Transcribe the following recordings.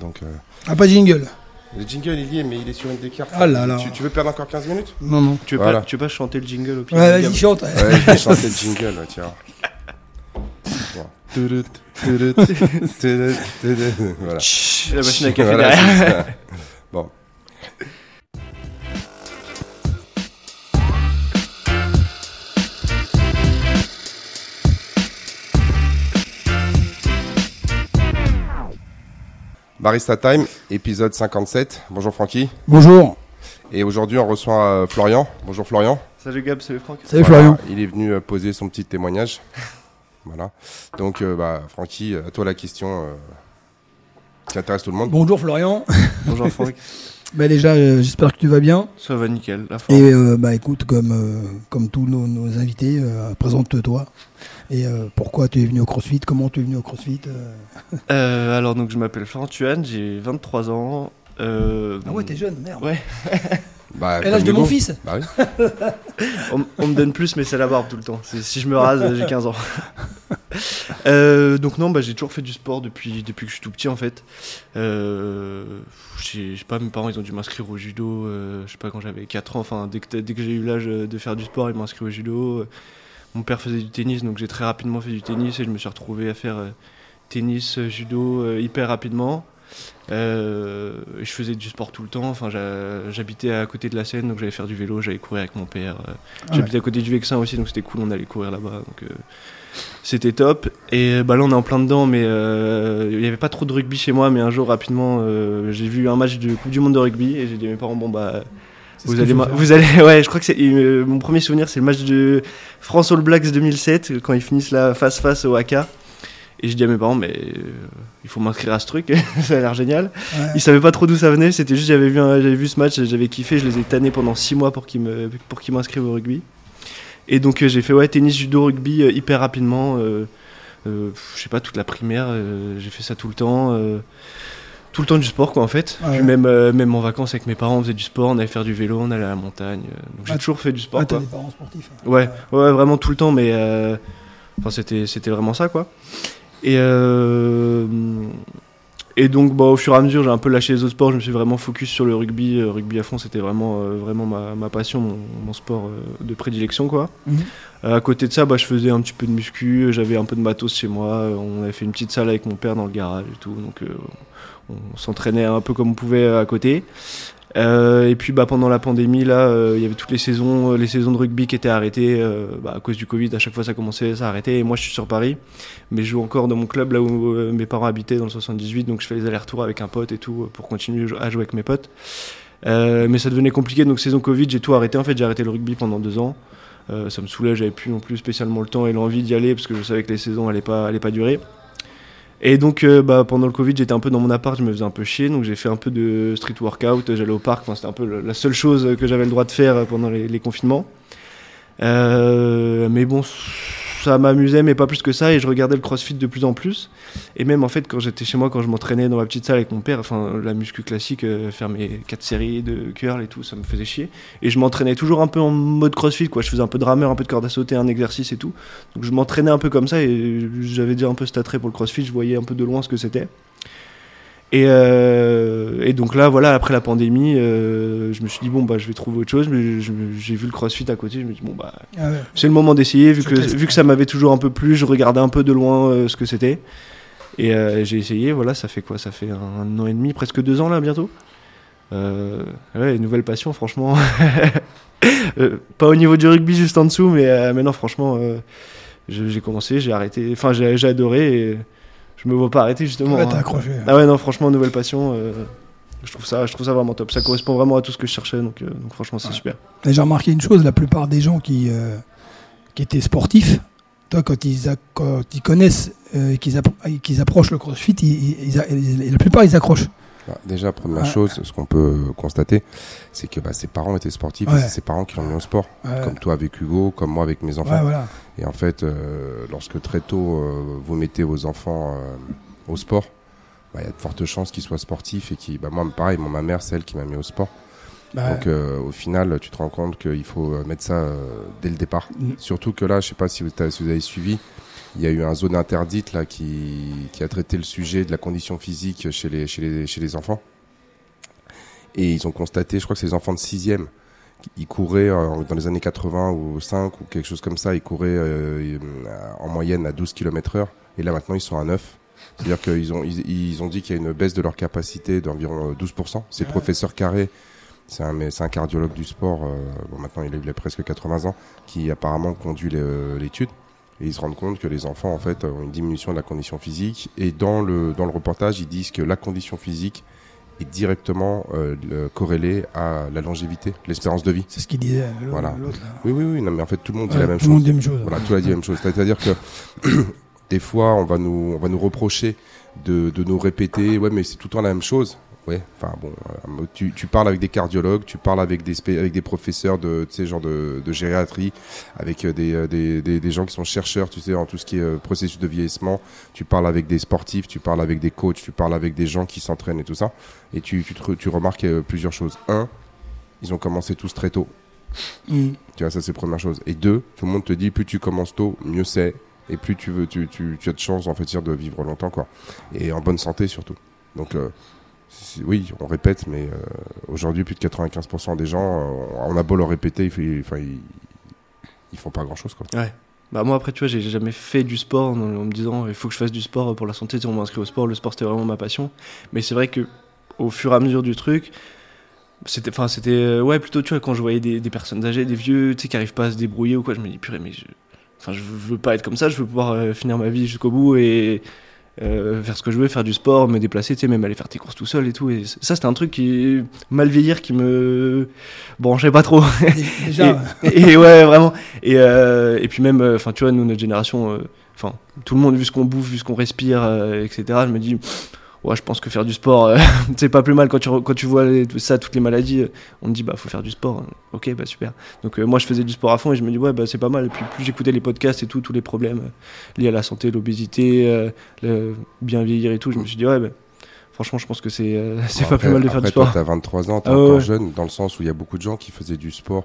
Donc, euh, Ah, pas jingle. le jingle il y est, mais il est sur une des cartes. Ah là là. Tu, tu veux perdre encore 15 minutes? Non, non. Tu veux, Voilà. pas, tu veux pas chanter le jingle au pire Ouais, vas-y, chante. Ouais, je vais chanter le jingle, ouais, tiens. Voilà. Chut, La machine à café Voilà, derrière. Barista Time, épisode 57. Bonjour Francky. Bonjour. Et aujourd'hui, on reçoit euh, Florian. Bonjour Florian. Salut Gab, salut Franck. Salut Voilà, Florian. Il est venu euh, poser son petit témoignage. voilà. Donc, euh, bah, Francky, à toi la question euh, qui intéresse tout le monde. Bonjour Florian. Bonjour Franck. Bah déjà, euh, j'espère que tu vas bien. Ça va nickel, la forme. Et euh, bah écoute, comme euh, comme tous nos, nos invités, euh, présente-toi. Et euh, pourquoi tu es venu au CrossFit? Comment tu es venu au CrossFit euh? Euh, alors donc je m'appelle Florent Tuan, j'ai 23 ans. Euh, Ah ouais, t'es jeune, merde. Ouais. Bah, Et l'âge de mon fils? Bah oui. on, on me donne plus mais c'est la barbe tout le temps. C'est- Si je me rase, j'ai 15 ans. Euh, donc non, bah, j'ai toujours fait du sport depuis, depuis que je suis tout petit en fait. Euh, j'ai- je sais pas, mes parents ils ont dû m'inscrire au judo, euh, je sais pas quand j'avais 4 ans, enfin dès que, dès que j'ai eu l'âge de faire du sport, ils m'ont inscrit au judo. Mon père faisait du tennis, donc j'ai très rapidement fait du tennis et je me suis retrouvé à faire euh, tennis, euh, judo euh, hyper rapidement. Euh, je faisais du sport tout le temps. Enfin, j'habitais à côté de la Seine, donc j'allais faire du vélo, j'allais courir avec mon père. Ah J'habitais à côté du Vexin aussi, donc c'était cool. On allait courir là-bas, donc euh, c'était top. Et bah là, on est en plein dedans, mais euh, il n'y avait pas trop de rugby chez moi. Mais un jour, rapidement, j'ai vu un match de Coupe du Monde de rugby et j'ai dit à mes parents, bon bah. Vous allez, vous allez, ouais, je crois que c'est euh, mon premier souvenir, c'est le match de France All Blacks 2007 quand ils finissent là face face au AK. Et je dis à mes parents, mais euh, il faut m'inscrire à ce truc, ça a l'air génial. Ouais. Ils savaient pas trop d'où ça venait, c'était juste j'avais vu, j'avais vu ce match, j'avais kiffé, je les ai tannés pendant 6 mois pour qu'ils me, pour qu'ils m'inscrivent au rugby. Et donc euh, j'ai fait ouais tennis, judo, rugby euh, hyper rapidement. Euh, euh, je sais pas toute la primaire, euh, j'ai fait ça tout le temps. Tout le temps du sport quoi en fait. Ouais. Puis même euh, même en vacances avec mes parents on faisait du sport, on allait faire du vélo, on allait à la montagne. euh, donc j'ai Ah, toujours fait du sport Ah, quoi. des parents sportifs. hein. Ouais, ouais, vraiment tout le temps, mais euh, c'était, c'était vraiment ça, quoi. Et, euh, et donc, bah, au fur et à mesure, j'ai un peu lâché les autres sports, je me suis vraiment focus sur le rugby. Rugby à fond, c'était vraiment, vraiment ma, ma passion, mon, mon sport de prédilection, quoi. Mhm. À côté de ça, bah, je faisais un petit peu de muscu, j'avais un peu de matos chez moi, on avait fait une petite salle avec mon père dans le garage et tout, donc on s'entraînait un peu comme on pouvait euh, à côté. Euh, et puis bah, pendant la pandémie, là, euh, il y avait toutes les saisons, les saisons de rugby qui étaient arrêtées bah, à cause du Covid. À chaque fois, ça commençait, ça arrêtait. Et moi, je suis sur Paris, mais je joue encore dans mon club là où mes parents habitaient dans le 78, donc je fais les allers-retours avec un pote et tout pour continuer à jouer avec mes potes. Mais ça devenait compliqué, donc saison Covid, j'ai tout arrêté. En fait, j'ai arrêté le rugby pendant deux ans. Ça me saoulait, j'avais plus non plus spécialement le temps et l'envie d'y aller parce que je savais que les saisons allaient pas, allaient pas durer. Et donc, euh, bah, pendant le Covid, j'étais un peu dans mon appart, je me faisais un peu chier, donc j'ai fait un peu de street workout, j'allais au parc, c'était un peu la seule chose que j'avais le droit de faire pendant les, les confinements. Euh, mais bon, ça m'amusait, mais pas plus que ça, et je regardais le crossfit de plus en plus. Et même en fait, quand j'étais chez moi, quand je m'entraînais dans ma petite salle avec mon père, enfin, la muscu classique, euh, faire mes quatre séries de curl et tout, ça me faisait chier. Et je m'entraînais toujours un peu en mode crossfit, quoi. Je faisais un peu de rameur, un peu de corde à sauter, un exercice et tout. Donc je m'entraînais un peu comme ça, et j'avais déjà un peu cet attrait pour le crossfit, je voyais un peu de loin ce que c'était. Et, euh, et donc là, voilà, après la pandémie, euh, je me suis dit, bon, bah, je vais trouver autre chose, mais j'ai vu le crossfit à côté, je me suis dit, bon, bah, Ah ouais. c'est le moment d'essayer, vu Je que, teste. vu que ça m'avait toujours un peu plu, je regardais un peu de loin euh, ce que c'était. Et j'ai essayé, voilà, ça fait quoi? Ça fait un, an et demi, presque deux ans là, bientôt. Ouais, nouvelle passion, franchement. Pas au niveau du rugby, juste en dessous, mais, non, franchement, j'ai commencé, j'ai arrêté, enfin, j'ai j'ai adoré et je me vois pas arrêter justement. Ouais, t'as hein. accroché. Ah ouais, non, franchement, nouvelle passion. euh, je trouve ça, je trouve ça vraiment top. Ça correspond vraiment à tout ce que je cherchais, donc, euh, donc franchement, c'est Ouais. super. J'ai remarqué une chose, la plupart des gens qui, euh, qui étaient sportifs, toi, quand ils, a- quand ils connaissent euh, et qu'ils appro- qu'ils approchent le crossfit, ils, ils- ils a- ils- la plupart, ils accrochent. Bah, déjà, première Ouais. chose, ce qu'on peut constater, c'est que bah, ses parents étaient sportifs Ouais. et c'est ses parents qui l'ont mis au sport. Ouais, Comme toi avec Hugo, comme moi avec mes enfants. ouais, voilà. Et en fait, euh, lorsque très tôt euh, vous mettez vos enfants euh, au sport, bah, il y a de fortes chances qu'ils soient sportifs et qui, bah, moi, pareil, moi, ma mère, c'est elle qui m'a mis au sport. Bah, Donc euh, au final, tu te rends compte qu'il faut euh, mettre ça euh, dès le départ. Mm. Surtout que là, je sais pas si vous, si vous avez suivi, il y a eu un zone interdite là qui, qui a traité le sujet de la condition physique chez les, chez les, chez les enfants. Et ils ont constaté, je crois que c'est les enfants de 6e, ils couraient euh, dans les années 80 ou 5 ou quelque chose comme ça, ils couraient euh, en moyenne à 12 km heure. Et là maintenant, ils sont à 9. C'est-à-dire qu'ils ont, ils, ils ont dit qu'il y a une baisse de leur capacité d'environ euh, 12%. C'est le Ouais. professeur Carré, c'est un, c'est un cardiologue du sport, euh, bon, maintenant il a, il a presque 80 ans, qui apparemment conduit euh, l'étude. Et ils se rendent compte que les enfants, en fait, ont une diminution de la condition physique. Et dans le, dans le reportage, ils disent que la condition physique est directement euh, le- corrélée à la longévité, l'espérance de vie. C'est ce qu'il disait euh, l'autre. Voilà. Oui, oui, oui, non, mais en fait, tout le monde dit Ouais, la même tout chose. le monde dit la même chose. Voilà, tout a dit la même chose. C'est-à-dire que des fois, on va nous, on va nous reprocher de, de nous répéter, ouais, mais c'est tout le temps la même chose. Ouais, enfin bon, euh, tu, tu parles avec des cardiologues, tu parles avec des, avec des professeurs de, tu sais, genre de, de gériatrie, avec euh, des, euh, des, des, des gens qui sont chercheurs, tu sais, en tout ce qui est processus de vieillissement. Tu parles avec des sportifs, tu parles avec des coachs, tu parles avec des gens qui s'entraînent et tout ça. Et tu, tu, te tu remarques plusieurs choses. Un, ils ont commencé tous très tôt. Mm. Tu vois, ça c'est la première chose. Et deux, tout le monde te dit plus tu commences tôt, mieux c'est. Et plus tu veux, tu, tu, tu as de chance en fait de vivre longtemps quoi. Et en bonne santé surtout. Donc euh, oui, on répète, mais euh, aujourd'hui plus de 95% des gens, euh, on a beau leur répéter, ils, ils, font pas grand chose quoi. Bah moi après tu vois j'ai jamais fait du sport en, me disant il faut que je fasse du sport pour la santé, sais, on m'a inscrit au sport, le sport c'était vraiment ma passion. Mais c'est vrai que au fur et à mesure du truc, c'était enfin c'était euh, ouais plutôt tu vois quand je voyais des, personnes âgées, des vieux, tu sais qui arrivent pas à se débrouiller ou quoi, je me dis purée mais je enfin je veux pas être comme ça, je veux pouvoir finir ma vie jusqu'au bout et euh, faire ce que je veux, faire du sport, me déplacer, tu sais, même aller faire tes courses tout seul et tout. Et ça, c'était un truc qui, mal vieillir, qui me branchait pas trop. Déjà, et, et ouais, vraiment. Et, euh, et puis même, euh, enfin, tu vois, nous, notre génération, enfin, tout le monde, vu ce qu'on bouffe, vu ce qu'on respire, etc., je me dis, ouais, je pense que faire du sport, euh, c'est pas plus mal quand tu, quand tu vois les- ça, toutes les maladies, euh, on te dit, bah, faut faire du sport. Ok, bah, super. Donc, euh, moi, je faisais du sport à fond et je me dis, ouais, bah, c'est pas mal. Et puis, plus j'écoutais les podcasts et tout, tous les problèmes euh, liés à la santé, l'obésité, le bien vieillir et tout, je me suis dit, ouais, bah, franchement, je pense que c'est pas après- plus mal de faire du après, toi, sport. t'as 23 ans, t'es Ah encore ouais. jeune, dans le sens où il y a beaucoup de gens qui faisaient du sport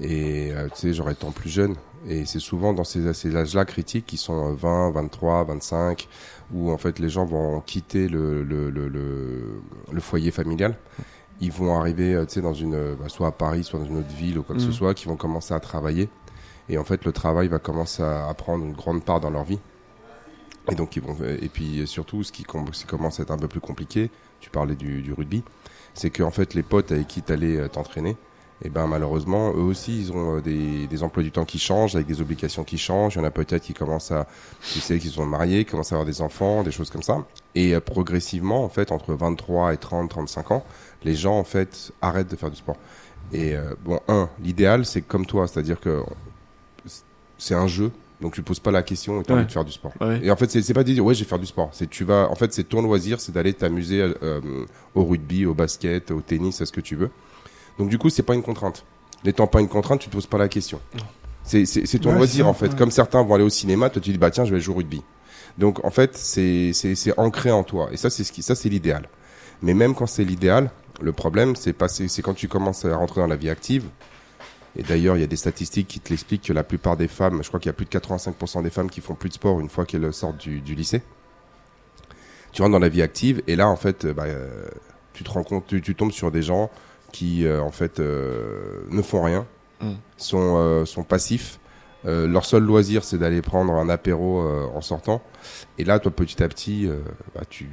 et euh, tu sais, genre étant plus jeune. Et c'est souvent dans ces, ces âges-là critiques qui sont euh, 20, 23, 25, où en fait les gens vont quitter le, le, le, le, le foyer familial. Ils vont arriver, euh, tu sais, dans une, euh, bah, soit à Paris, soit dans une autre ville ou quoi que ce Mm. soit, qui vont commencer à travailler. Et en fait, le travail va commencer à, à prendre une grande part dans leur vie. Et donc, ils vont, et puis surtout, ce qui, com- ce qui commence à être un peu plus compliqué, tu parlais du, du rugby, c'est que en fait, les potes avec qui tu allais t'entraîner, et ben malheureusement, eux aussi, ils ont euh, des, des emplois du temps qui changent, avec des obligations qui changent. Il y en a peut-être qui commencent à, tu sais, qui sont mariés, qui commencent à avoir des enfants, des choses comme ça. Et euh, progressivement, en fait, entre 23 et 30, 35 ans, les gens, en fait, arrêtent de faire du sport. Et euh, bon, un, l'idéal, c'est comme toi, c'est-à-dire que c'est un jeu, donc tu poses pas la question et tu as Ouais. envie de faire du sport. Ouais. Et en fait, c'est c'est pas de dire ouais, je vais faire du sport. C'est tu vas, en fait, c'est ton loisir, c'est d'aller t'amuser euh, au rugby, au basket, au tennis, à ce que tu veux. Donc du coup, c'est pas une contrainte. N'étant pas une contrainte, tu te poses pas la question. C'est ton Ouais, loisir en fait. ouais. Comme certains vont aller au cinéma, toi tu dis bah tiens, je vais jouer au rugby. Donc en fait, c'est ancré en toi. Et ça, c'est ce qui, ça c'est l'idéal. Mais même quand c'est l'idéal, le problème, c'est c'est quand tu commences à rentrer dans la vie active. Et d'ailleurs, il y a des statistiques qui te l'expliquent que la plupart des femmes, je crois qu'il y a plus de 85% des femmes qui font plus de sport une fois qu'elles sortent du, du lycée. Tu rentres dans la vie active et là, en fait, euh, bah, euh, tu te rends compte, tu, tu tombes sur des gens qui, euh, en fait, euh, ne font rien, Mm. sont, euh, sont passifs. Euh, leur seul loisir, c'est d'aller prendre un apéro euh, en sortant. Et là, toi, petit à petit, euh, bah, tu,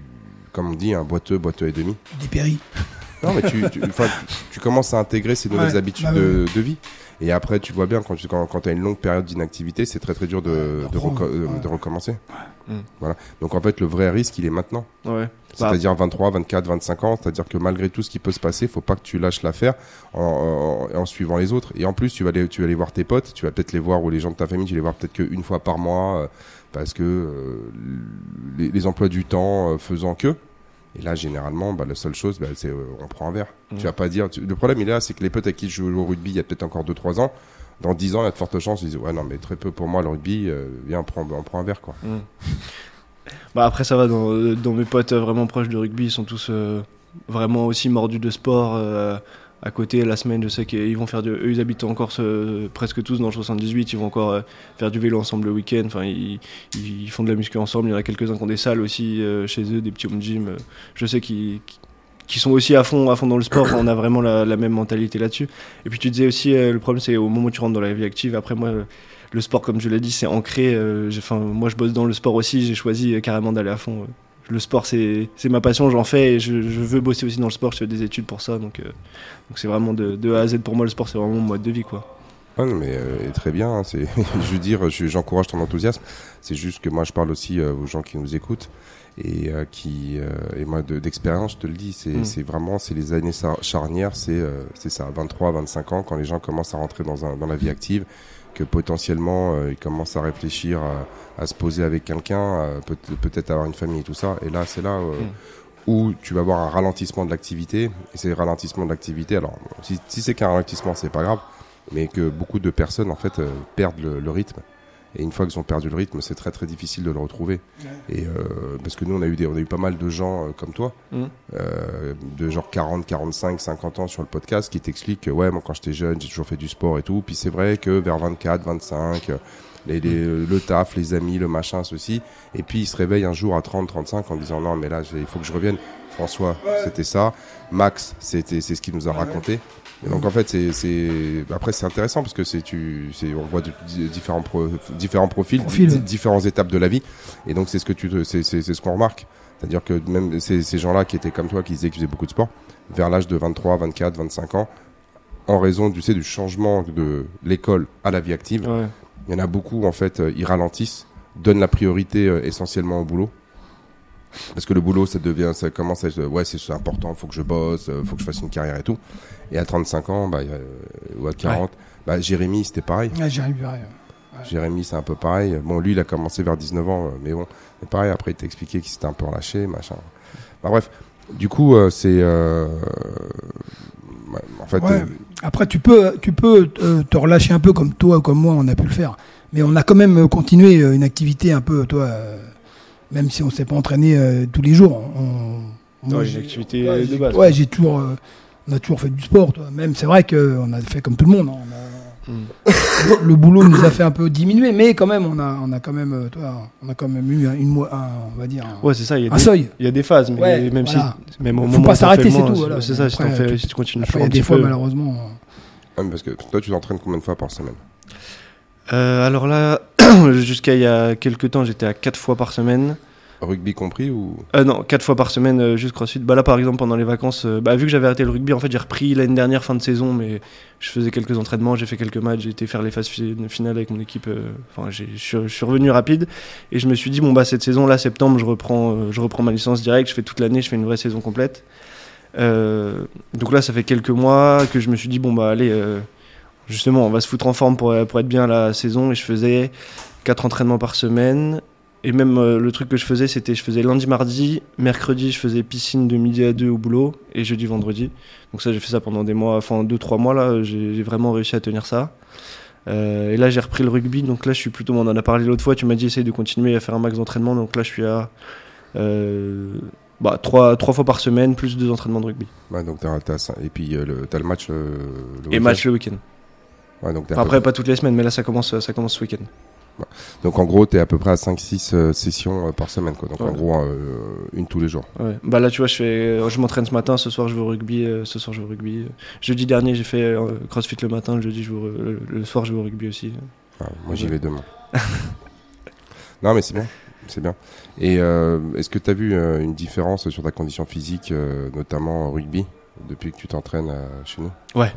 comme on dit, un boiteux, boiteux et demi. Non, mais tu, tu, tu- tu commences à intégrer ces nouvelles Ouais, habitudes bah de, de vie. Et après, tu vois bien, quand tu quand, quand as une longue période d'inactivité, c'est très très dur de, Ouais, de, reco- euh, ouais. de recommencer. Mm. Voilà. Donc en fait, le vrai risque, il est maintenant. Ouais. Bah, C'est-à-dire 23, 24, 25 ans. C'est-à-dire que malgré tout ce qui peut se passer, faut pas que tu lâches l'affaire en, en, en suivant les autres. Et en plus, tu vas aller, tu vas aller voir tes potes, tu vas peut-être les voir ou les gens de ta famille, tu vas les voir peut-être qu'une fois par mois euh, parce que euh, les, les emplois du temps euh, faisant que. Et là, généralement, bah, la seule chose, bah, c'est euh, on prend un verre. Mm. Tu vas pas dire. tu- Le problème, il est là, c'est que les potes avec qui je joue au rugby, il y a peut-être encore 2-3 ans. Dans 10 ans, il y a de fortes chances, ils disent Ouais, non, mais très peu pour moi, le rugby, euh, viens, on prend, on prend un verre, quoi. Mm. Bah après ça va dans, dans mes potes euh, vraiment proches du rugby ils sont tous euh, vraiment aussi mordus de sport euh, à côté la semaine. Je sais qu'ils vont faire du. Eux, ils habitent encore ce- presque tous dans le 78. Ils vont encore euh, faire du vélo ensemble le week-end. Enfin, ils, font de la muscu ensemble. Il y en a quelques-uns qui ont des salles aussi euh, chez eux, des petits home gym. Euh, Je sais qu'ils qui sont aussi à fond, à fond dans le sport. on a vraiment la, la même mentalité là-dessus. Et puis tu disais aussi, euh, le problème c'est au moment où tu rentres dans la vie active. Après moi, euh, le sport, comme je l'ai dit, c'est ancré. euh, Enfin, moi, je bosse dans le sport aussi. J'ai choisi euh, carrément d'aller à fond. Le sport, c'est ma passion. J'en fais et je, je veux bosser aussi dans le sport. Je fais des études pour ça. Donc, euh, donc c'est vraiment de, de A à Z pour moi. Le sport, c'est vraiment mon mode de vie, quoi. Ah non, mais euh, très bien. hein, c'est, je veux dire, je- j'encourage ton enthousiasme. C'est juste que moi, je parle aussi euh, aux gens qui nous écoutent et euh, qui euh, et moi de- d'expérience, je te le dis, c'est, Mm. c'est vraiment c'est les années char- charnières. C'est euh, c'est ça, 23, 25 ans, quand les gens commencent à rentrer dans un dans la vie active, que potentiellement euh, ils commencent à réfléchir, à, à se poser avec quelqu'un, peut-être avoir une famille et tout ça. Et là, c'est là. euh, Mm. où tu vas avoir un ralentissement de l'activité, et ces ralentissements de l'activité, alors si, si c'est qu'un ralentissement, c'est pas grave, mais que beaucoup de personnes en fait euh, perdent le, le rythme. Et une fois qu'ils ont perdu le rythme, c'est très très difficile de le retrouver. Et euh, parce que nous, on a eu des, on a eu pas mal de gens euh, comme toi, Mhm. euh, de genre 40, 45, 50 ans sur le podcast, qui t'expliquent que ouais, moi quand j'étais jeune, j'ai toujours fait du sport et tout. Puis c'est vrai que vers 24, 25, euh, les, les- le taf, les amis, le machin, ceci. Et puis ils se réveillent un jour à 30, 35 en disant non, mais là, il faut que je revienne. François, c'était ça. Max, c'était c'est ce qu'il nous a raconté. Et donc en fait, c'est après c'est intéressant parce que c'est tu c'est on voit de- di- différents pro- différents profils, différentes étapes de la vie. Et donc c'est ce que tu c'est ce qu'on remarque. C'est-à-dire que même ces, ces gens-là qui étaient comme toi, qui disaient qu'ils faisaient beaucoup de sport, vers l'âge de 23, 24, 25 ans, en raison du, tu sais, du changement de l'école à la vie active, Ouais. il y en a beaucoup, en fait, euh, ils ralentissent, donnent la priorité euh, essentiellement au boulot. Parce que le boulot, ça devient, ça commence à être, euh, ouais, c'est important, faut que je bosse, euh, faut que je fasse une carrière et tout. Et à 35 ans, bah, euh, ou à 40, bah, Jérémy, c'était pareil. Rien. Jérémy, c'est un peu pareil. Bon, lui, il a commencé vers 19 ans, euh, mais bon, c'est pareil. Après, il t'a expliqué qu'il s'était un peu relâché, machin. Bah, bref, du coup, euh, c'est. euh, ouais, en fait, Ouais. euh, Après, tu peux, tu peux te relâcher un peu comme toi, comme moi, on a pu le faire. Mais on a quand même continué une activité un peu, toi, euh, même si on s'est pas entraîné euh, tous les jours. On, moi, Ouais, j'ai- une activité ouais, de base. Ouais, j'ai toujours, euh, on a toujours fait du sport. Toi. Même, c'est vrai qu'on a fait comme tout le monde. hein. On a- Mm. le, le boulot nous a fait un peu diminuer, mais quand même, on a, on a quand même, euh, toi, on a quand même eu un- une, un, on va dire, un, Ouais, c'est ça. Il y, a un des- seuil. il y a des phases, mais Ouais, même voilà. si. Même au Faut moment pas s'arrêter, c'est tout, voilà. C'est ça, si, Après, fais- tu- si tu continues Après, il y a un des petit fois, peu. malheureusement. ah, mais parce que toi, tu t'entraînes combien de fois par semaine? Euh, alors là, jusqu'à il y a quelques temps, j'étais à 4 fois par semaine. Rugby compris ou? Euh, non, 4 fois par semaine, euh, juste crossfit. Bah là, par exemple, pendant les vacances, euh, bah, vu que j'avais arrêté le rugby, en fait, j'ai repris l'année dernière, fin de saison, mais je faisais quelques entraînements, j'ai fait quelques matchs, j'ai été faire les phases fi- finales avec mon équipe. Enfin, je suis- revenu rapide et je me suis dit, bon, bah, cette saison-là, septembre, je reprends, je reprends ma licence directe, je fais toute l'année, je fais une vraie saison complète. Donc là, ça fait quelques mois que je me suis dit, bon, bah, allez, justement, on va se foutre en forme pour, pour être bien la saison et je faisais 4 entraînements par semaine. Et même euh, le truc que je faisais, c'était je faisais lundi, mardi, mercredi, je faisais piscine de midi à 2 au boulot et jeudi, vendredi. Donc ça, j'ai fait ça pendant des mois, enfin 2-3 mois là, j'ai vraiment réussi à tenir ça. Euh, et là, j'ai repris le rugby, donc là, je suis plutôt, on en a parlé l'autre fois, tu m'as dit essaye de continuer à faire un max d'entraînement, donc là, je suis à euh, bah, 3, fois par semaine, plus deux entraînements de rugby. Ouais, donc t'as. Et puis euh, le, t'as le match. euh, le Et match le week-end. Ouais, donc, peu après, pas toutes les semaines, mais là, ça commence, ça commence ce week-end. Donc en gros, t'es à peu près à 5-6 euh, sessions euh, par semaine. Quoi. Donc en gros, euh, une tous les jours. Bah là, tu vois, je, fais, je m'entraîne ce matin, ce soir, je vais au rugby, euh, ce soir, je vais au rugby. Jeudi dernier, j'ai fait euh, crossfit le matin, le jeudi, je vais au- le, le soir, je vais au rugby aussi. Enfin, moi, j'y vais demain. non, mais c'est bien. C'est bien. Et euh, est-ce que tu as vu euh, une différence sur ta condition physique, euh, notamment au rugby, depuis que tu t'entraînes euh, chez nous Ouais,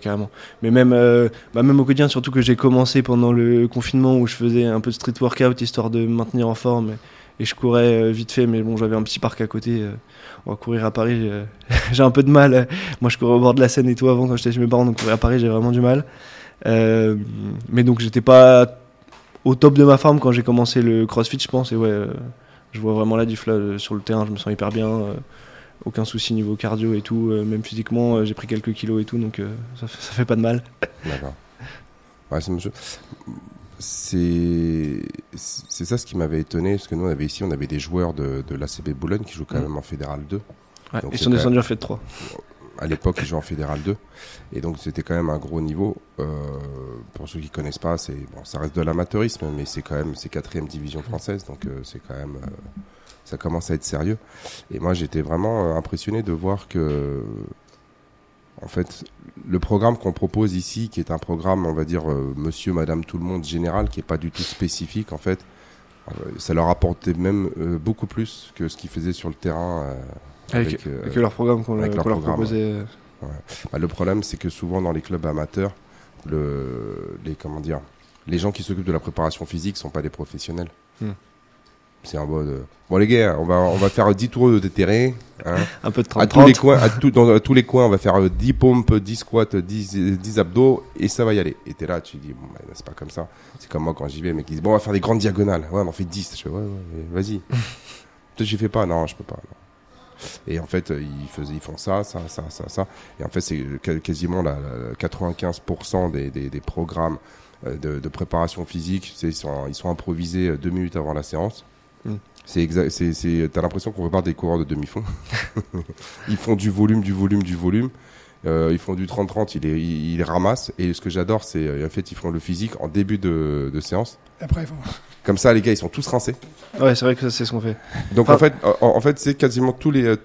carrément. Mais même, euh, bah, même au quotidien, surtout que j'ai commencé pendant le confinement où je faisais un peu de street workout histoire de me maintenir en forme. Et, je courais euh, vite fait, mais bon, j'avais un petit parc à côté. on va courir à Paris, j'ai un peu de mal. Moi, je courais au bord de la Seine et tout avant quand j'étais chez mes parents, donc courir à Paris, j'ai vraiment du mal. Mais donc, j'étais pas au top de ma forme quand j'ai commencé le crossfit, je pense. Et ouais, je vois vraiment la diff là sur le terrain, je me sens hyper bien. Aucun souci niveau cardio et tout, euh, même physiquement, euh, j'ai pris quelques kilos et tout, donc euh, ça, fait- ça fait pas de mal. D'accord. Ouais, c'est monsieur. C'est c'est ça ce qui m'avait étonné, parce que nous, on avait ici, on avait des joueurs de, de l'ACB Boulogne qui jouent quand Mm. même en Fédéral 2. Ouais, Donc ils sont descendus en fait 3. à l'époque, ils jouaient en Fédéral 2. Et donc, c'était quand même un gros niveau. Euh, pour ceux qui connaissent pas, c'est bon, ça reste de l'amateurisme, mais c'est quand même c'est quatrième division française, donc euh, c'est quand même euh, ça commence à être sérieux. Et moi, j'étais vraiment euh, impressionné de voir que, en fait, le programme qu'on propose ici, qui est un programme, on va dire, euh, Monsieur, Madame, tout le monde général, qui est pas du tout spécifique, en fait, euh, ça leur apportait même euh, beaucoup plus que ce qu'ils faisaient sur le terrain. Avec, avec, avec leur programme qu'on avec leur programme, proposait. bah, le problème, c'est que souvent dans les clubs amateurs, le, les comment dire, les gens qui s'occupent de la préparation physique sont pas des professionnels. Hmm. C'est en mode, euh, bon les gars, on va on va faire 10 tours de terrain, hein, Un peu de à 30 tous les coins, à tout- dans tous les coins, on va faire euh, 10 pompes, 10 squats, 10, euh, 10 abdos et ça va y aller. Et t'es là, tu dis, bon, bah, c'est pas comme ça. C'est comme moi quand j'y vais, mais qui disent, bon, on va faire des grandes diagonales. Ouais, on en fait 10. Je fais, ouais, vas-y. Toi, j'y fais pas. Non, je peux pas. non. Et en fait, ils faisaient, ils font ça, ça, ça, ça, ça. Et en fait, c'est quasiment la, la- 95% des, des, des programmes euh, de, de préparation physique, c'est- ils sont, ils sont improvisés euh, deux minutes avant la séance. Mm. C'est exact, c'est, c'est, t'as l'impression qu'on prépare des coureurs de demi-fond. ils font du volume, du volume, du volume. Euh, ils font du 30-30, ils, les- ils, ils les ramassent. Et ce que j'adore, c'est euh, en fait, ils font le physique en début de, de séance. Après, il faut- Comme ça, les gars, ils sont tous rincés. Ouais, c'est vrai que ça, c'est ce qu'on fait. Donc Enfin- en fait, en, en fait, c'est quasiment tous les euh,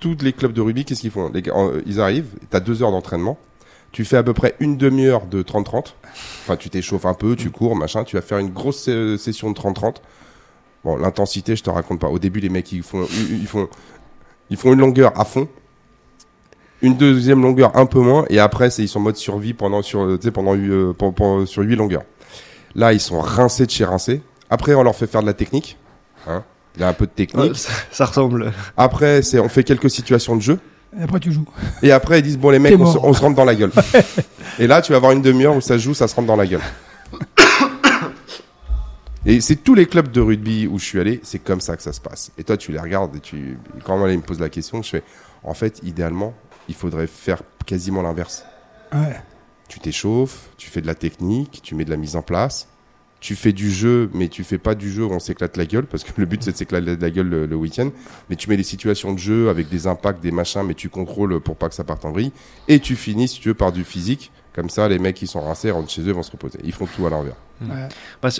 tous les clubs de rugby. Qu'est-ce qu'ils font? Les gars, en- Ils arrivent. T'as deux heures d'entraînement. Tu fais à peu près une demi-heure de 30-30. Enfin, tu t'échauffes un peu, tu cours, machin. Tu vas faire une grosse euh, session de 30-30. Bon, l'intensité, je te raconte pas. Au début, les mecs, ils font ils, font ils font une longueur à fond. Une deuxième longueur un peu moins et après c'est ils sont en mode survie pendant sur tu sais, pendant huit, euh, pour- pour- sur huit longueurs. Là ils sont rincés de chez rincés. Après on leur fait faire de la technique. Hein. Il y a un peu de technique. Ouais, ça, ça ressemble. Après, c'est on fait quelques situations de jeu. Et après, tu joues. Et après, ils disent bon les mecs, on se, on se rentre dans la gueule. et là, tu vas avoir une demi-heure où ça se joue, ça se rentre dans la gueule. Et c'est tous les clubs de rugby où je suis allé, c'est comme ça que ça se passe. Et toi, tu les regardes et tu, quand moi, ils me posent la question, je fais, en fait, idéalement, il faudrait faire quasiment l'inverse. Ouais. Tu t'échauffes, tu fais de la technique, tu mets de la mise en place, tu fais du jeu, mais tu fais pas du jeu où on s'éclate la gueule, parce que le but c'est de s'éclater la gueule le, le week-end. Mais tu mets des situations de jeu avec des impacts, des machins, mais tu contrôles pour pas que ça parte en vrille. Et tu finis, si tu veux, par du physique. Comme ça, les mecs qui sont rincés rentrent chez eux, vont se reposer. Ils font tout à l'envers. Ouais. Bah,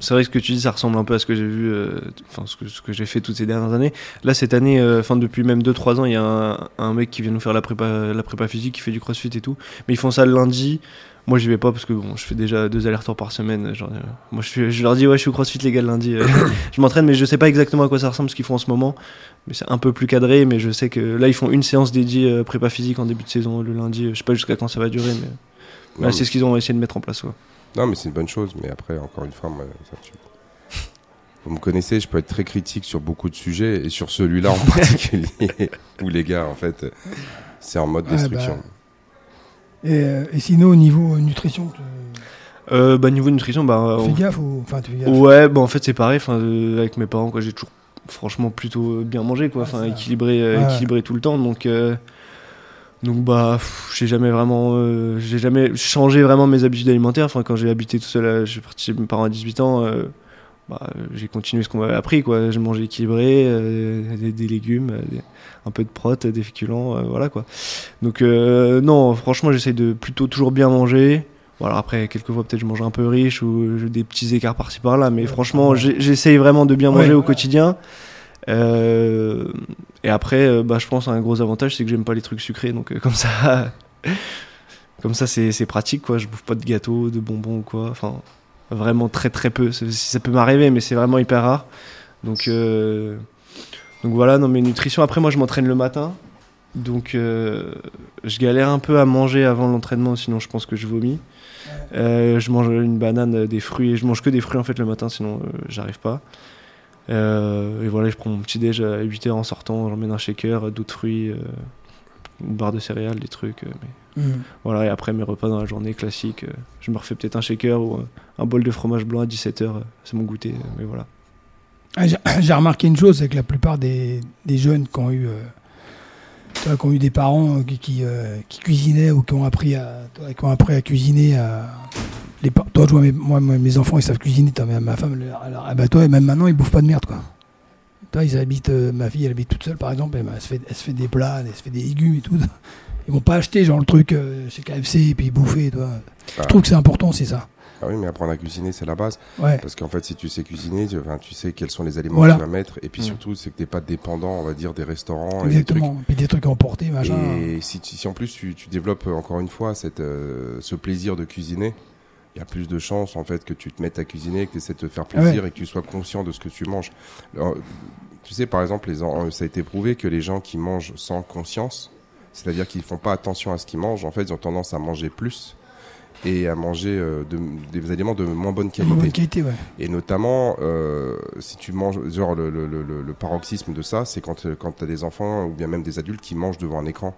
c'est vrai que ce que tu dis, ça ressemble un peu à ce que j'ai vu, euh, enfin ce que, ce que j'ai fait toutes ces dernières années. Là, cette année, euh, enfin depuis même 2-3 ans, il y a un, un mec qui vient nous faire la prépa, la prépa physique, qui fait du crossfit et tout. Mais ils font ça le lundi. Moi, j'y vais pas parce que bon, je fais déjà deux allers-retours par semaine. Genre, euh, moi, je, suis- je leur dis, ouais, je suis au crossfit, les gars, le lundi. je m'entraîne, mais je sais pas exactement à quoi ça ressemble ce qu'ils font en ce moment. Mais c'est un peu plus cadré. Mais je sais que là, ils font une séance dédiée prépa physique en début de saison le lundi. Je sais pas jusqu'à quand ça va durer, mais c'est ce qu'ils ont essayé de mettre en place. ouais. Non, mais c'est une bonne chose. Mais après, encore une fois, moi, ça, tu- vous me connaissez, je peux être très critique sur beaucoup de sujets et sur celui-là en particulier, où les gars, en fait, c'est en mode Ouais, destruction. bah, Et, euh, et sinon, au niveau euh, nutrition, tu Euh, bah, niveau nutrition, bah, fais on- gaffe ou... Enfin, tu fais gaffe? Ouais, bah en fait c'est pareil. Enfin, euh, avec mes parents, quoi, j'ai toujours franchement plutôt bien mangé, quoi. Ouais, Enfin, équilibré, euh, Ouais. équilibré tout le temps. Donc, euh, donc bah, j'ai jamais vraiment, euh, j'ai jamais changé vraiment mes habitudes alimentaires. Enfin, quand j'ai habité tout seul, euh, je suis parti chez mes parents à 18 ans. euh, bah, j'ai continué ce qu'on m'avait appris, quoi. J'ai mangé équilibré, euh, des, des légumes, des- un peu de prot, des féculents, voilà, quoi. Donc, euh, non, franchement, j'essaie de plutôt toujours bien manger. Voilà, après, quelquefois, peut-être je mange un peu riche ou des petits écarts par-ci par-là, mais franchement, j'essaye vraiment de bien Ouais, manger au quotidien. Euh, et après, euh, bah, je pense un gros avantage, c'est que j'aime pas les trucs sucrés, donc euh, comme ça, comme ça, c'est pratique, quoi. Je bouffe pas de gâteaux, de bonbons ou quoi. Enfin, vraiment très très peu. Ça, peut m'arriver, mais c'est vraiment hyper rare. Donc, donc voilà, non, mais nutrition. Après, moi, je m'entraîne le matin. Donc, je galère un peu à manger avant l'entraînement, sinon je pense que je vomis. Je mange une banane, des fruits, et je mange que des fruits en fait le matin, sinon j'arrive pas. Euh, et voilà, je prends mon petit déj à 8h en sortant, j'emmène un shaker, euh, d'autres fruits, euh, une barre de céréales, des trucs. euh, mais Mm. voilà, et après mes repas dans la journée classique, je me refais peut-être un shaker ou un bol de fromage blanc à 17h, c'est mon goûter, mais voilà. Ah, J'ai remarqué une chose, c'est que la plupart des, des jeunes qui ont eu, qui ont eu des parents qui, qui, euh, qui cuisinaient ou qui ont appris à, qui ont appris à cuisiner, à, les, toi, vois mes, moi, mes enfants, ils savent cuisiner, ma femme, ah bah, toi, et même maintenant, ils bouffent pas de merde, quoi. Toi, ils habitent, euh, ma fille, elle habite toute seule, par exemple, et elle, se fait, elle se fait des plats, elle se fait des légumes et tout. ils vont pas acheter genre le truc euh, chez KFC et puis bouffer, toi. Ah. Je trouve que c'est important, c'est ça. Ah oui, mais apprendre à cuisiner, c'est la base. Ouais. Parce qu'en fait, si tu sais cuisiner, tu, enfin, tu sais quels sont les aliments Voilà. que tu vas mettre. Et puis Mm. surtout, c'est que t'es pas dépendant, on va dire, des restaurants. et des trucs. Exactement. Puis des trucs à emporter, machin. Et si, tu- si en plus tu, tu développes encore une fois cette, euh, ce plaisir de cuisiner, il y a plus de chances en fait que tu te mettes à cuisiner, que tu essaies de te faire plaisir et que tu sois conscient de ce que tu manges. Alors, tu sais, par exemple, les, en- ça a été prouvé que les gens qui mangent sans conscience, c'est-à-dire qu'ils font pas attention à ce qu'ils mangent, en fait, ils ont tendance à manger plus et à manger euh, de- des aliments de moins bonne qualité. bonne qualité, ouais. Et notamment, euh, si tu manges, genre le, le, le, le- le paroxysme de ça, c'est quand, euh, quand tu as des enfants ou bien même des adultes qui mangent devant un écran.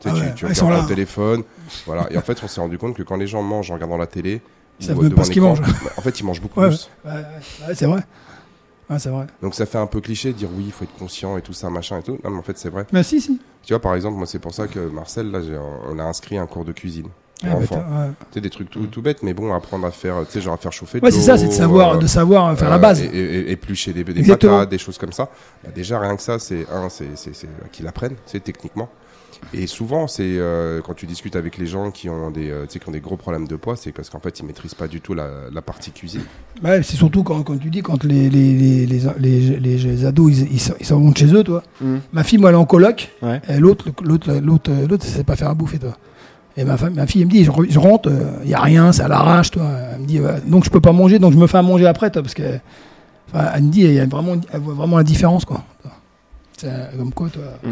Tu, sais, Ah tu- ouais, tu regardes sont là. un téléphone, voilà. Et en fait, on s'est rendu compte que quand les gens mangent en regardant la télé, Ils savent même pas ce qu'ils mangent. en fait, ils mangent beaucoup Ouais, plus. Ouais, c'est vrai. C'est vrai. Donc ça fait un peu cliché de dire oui, il faut être conscient et tout ça, machin et tout. Non, mais en fait, c'est vrai. Mais si, si. Tu vois, par exemple, moi, c'est pour ça que Marcel, là, on a inscrit un cours de cuisine. Ah, t'as- ouais. Tu sais, des trucs tout, tout bêtes, mais bon, apprendre à faire, tu sais, genre à faire chauffer Ouais, c'est ça, c'est de savoir, euh, de savoir faire la Euh, base. Et, et- éplucher des, des patates, des choses comme ça. Bah, déjà, rien que ça, c'est un, c'est c'est qu'ils apprennent, c'est techniquement. Et souvent, c'est euh, quand tu discutes avec les gens qui ont des, euh, tu sais, qui ont des gros problèmes de poids, c'est parce qu'en fait, ils maîtrisent pas du tout la, la partie cuisine. Ouais, c'est surtout quand, quand tu dis quand les, les, les, les, les, les- les ados ils, ils, s'en- ils s'en vont de chez eux, toi. Mm. Ma fille, moi, elle est en coloc. Ouais. Et l'autre, l'autre, l'autre, l'autre, elle sait pas faire à bouffer, toi. Et ma, femme, ma fille, elle me dit, je, je rentre, il y a rien, c'est à l'arrache, toi. Elle me dit, ouais, donc je peux pas manger, donc je me fais à manger après, toi, parce que, elle me dit, il y a vraiment, elle voit vraiment la différence, quoi. Comme quoi, toi. Mm.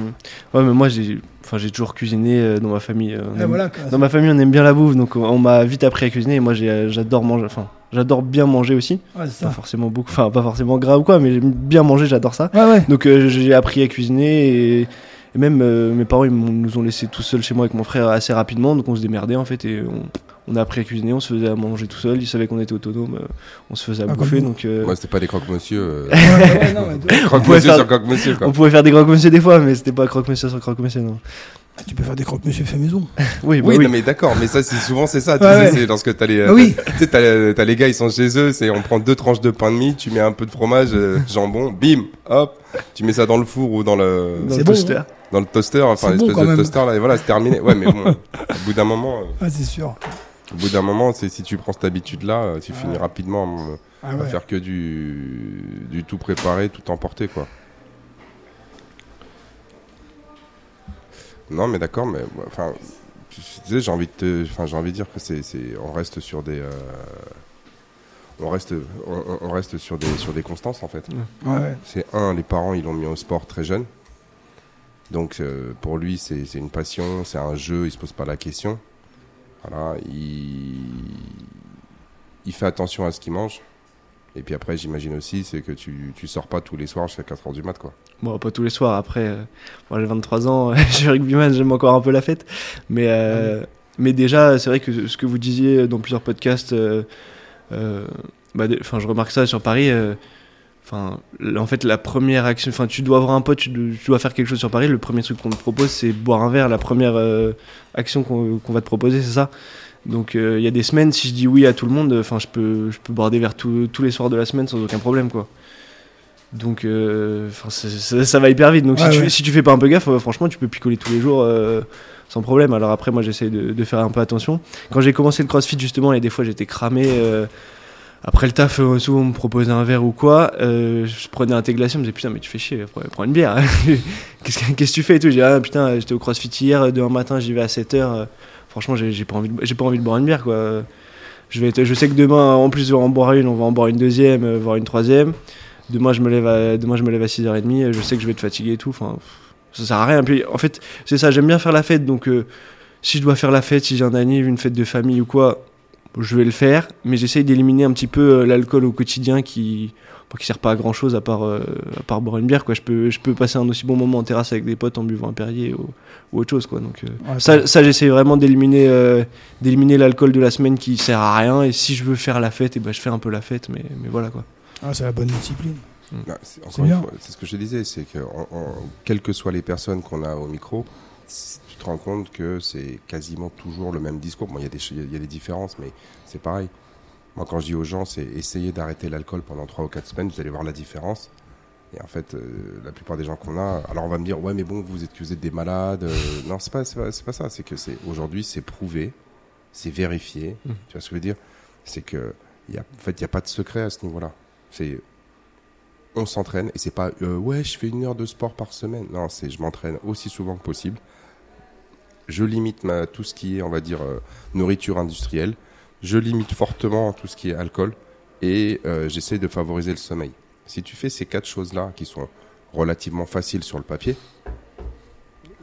Ouais, mais moi, j'ai enfin, j'ai toujours cuisiné euh, dans ma famille. euh, aime- voilà, quoi. Dans ma famille, on aime bien la bouffe, donc on, on m'a vite appris à cuisiner. Et moi, j'adore manger. Enfin, j'adore bien manger aussi. Ouais, c'est Pas ça. forcément beaucoup, enfin, pas forcément gras ou quoi, mais j'aime bien manger, j'adore ça. Ouais, ouais. Donc, euh, j'ai appris à cuisiner et, et même euh, mes parents, ils nous ont laissé tout seuls chez moi avec mon frère assez rapidement, donc on se démerdait en fait et on, on a appris à cuisiner, on se faisait à manger tout seul. Ils savaient qu'on était autonome, euh, on se faisait à Ah, bouffer, donc. euh, Moi, c'était pas des croque-monsieur. Euh, Ouais, ouais, ouais, croque-monsieur faire- sur croque-monsieur, quoi. On pouvait faire des croque-monsieur des fois, mais c'était pas croque-monsieur sur croque-monsieur, non. tu peux faire des croque-monsieur fait maison. Oui, bah Oui, oui. non, mais d'accord, mais ça, c'est souvent, c'est ça. Tu Ouais, sais, ouais. c'est lorsque t'as les, Ah oui. t'as, t'as les gars, ils sont chez eux, c'est, on prend deux tranches de pain de mie, tu mets un peu de fromage, euh, jambon, bim, hop, tu mets ça dans le four ou dans le, Dans C'est le bon, toaster. hein. dans le toaster, enfin, C'est bon, l'espèce quand de même. toaster là, et voilà, c'est terminé. Ouais, mais bon, au bout d'un moment, euh, Ouais, c'est sûr. Au bout d'un moment, c'est, si tu prends cette habitude-là, euh, tu finis rapidement euh, Ah à ouais. faire que du, du tout préparé, tout emporté, quoi. Non, mais d'accord, mais enfin, tu sais, j'ai envie de, enfin, j'ai envie de dire que c'est, c'est, on reste sur des, euh, on reste, on, reste sur des, sur des constances en fait. Ouais. C'est un, les parents, ils l'ont mis au sport très jeune. Donc euh, pour lui, c'est c'est une passion, c'est un jeu, il se pose pas la question. Voilà, il, il fait attention à ce qu'il mange. Et puis après, j'imagine aussi, c'est que tu, tu sors pas tous les soirs jusqu'à 4h du mat, quoi. Bon, pas tous les soirs. Après, euh, moi j'ai 23 ans, je suis rugbyman, j'aime encore un peu la fête. Mais, euh, mais déjà, c'est vrai que ce que vous disiez dans plusieurs podcasts, euh, euh, bah, enfin, je remarque ça sur Paris. Enfin, en fait, la première action, enfin, tu dois avoir un pote, tu, dois- tu dois faire quelque chose sur Paris. Le premier truc qu'on te propose, c'est boire un verre. La première euh, action qu'on qu'on va te proposer, c'est ça. Donc, euh, il y a des semaines, si je dis oui à tout le monde, enfin, je peux, je peux boire des verres tous- tous les soirs de la semaine sans aucun problème, quoi. Donc, euh, ça va hyper vite. Donc, Ouais, si, ouais. Tu, si tu fais pas un peu gaffe, euh, franchement, tu peux picoler tous les jours sans problème. Alors après, moi, j'essaie de, de faire un peu attention. Quand j'ai commencé le CrossFit, justement, et des fois, j'étais cramé. euh, après le taf, euh, souvent on me proposait un verre ou quoi. euh, je prenais un thé glacé, je me disais putain, mais tu fais chier, prends, une bière. Qu'est-ce que tu fais et tout? Je dis ah putain, j'étais au crossfit hier, demain matin j'y vais à 7h. franchement, j'ai j'ai pas, envie de- j'ai pas envie de boire une bière quoi. Je, sais que demain, en plus de en boire une, on va en boire une deuxième, euh, voire une troisième. Demain, je me lève à, demain, je me lève à 6h30, euh, je sais que je vais être fatigué et tout. Enfin, ça sert à rien. Puis en fait, c'est ça, j'aime bien faire la fête donc. si je dois faire la fête, si j'ai un anniv, une fête de famille ou quoi, je vais le faire, mais j'essaye d'éliminer un petit peu euh, l'alcool au quotidien qui bon, qui sert pas à grand chose à part euh, à part boire une bière quoi. Je peux je peux passer un aussi bon moment en terrasse avec des potes en buvant un Perrier ou, ou autre chose quoi. Donc euh, Ouais, ça, ça j'essaye vraiment d'éliminer euh, d'éliminer l'alcool de la semaine qui sert à rien et si je veux faire la fête et ben je fais un peu la fête mais mais voilà quoi. Ah, c'est la bonne discipline. C'est- encore C'est une bien. fois, c'est ce que je disais, c'est que en- en- quelles que soient les personnes qu'on a au micro, te rends compte que c'est quasiment toujours le même discours. Bon, il y a des il y a des différences, mais c'est pareil. Moi, quand je dis aux gens, c'est essayer d'arrêter l'alcool pendant trois ou quatre semaines, vous allez voir la différence. Et en fait, euh, la plupart des gens qu'on a, alors on va me dire, ouais, mais bon, vous êtes, vous êtes des malades. euh, non, c'est pas, pas, pas ça. C'est que c'est aujourd'hui, c'est prouvé, c'est vérifié. Mm. Tu vois ce que je veux dire? C'est que, y a, en fait, il y a pas de secret à ce niveau-là. C'est, on s'entraîne et c'est pas, euh, ouais, je fais une heure de sport par semaine. Non, c'est, je m'entraîne aussi souvent que possible. Je limite ma, tout ce qui est, on va dire, euh, nourriture industrielle. Je limite fortement tout ce qui est alcool et euh, j'essaie de favoriser le sommeil. Si tu fais ces quatre choses-là qui sont relativement faciles sur le papier,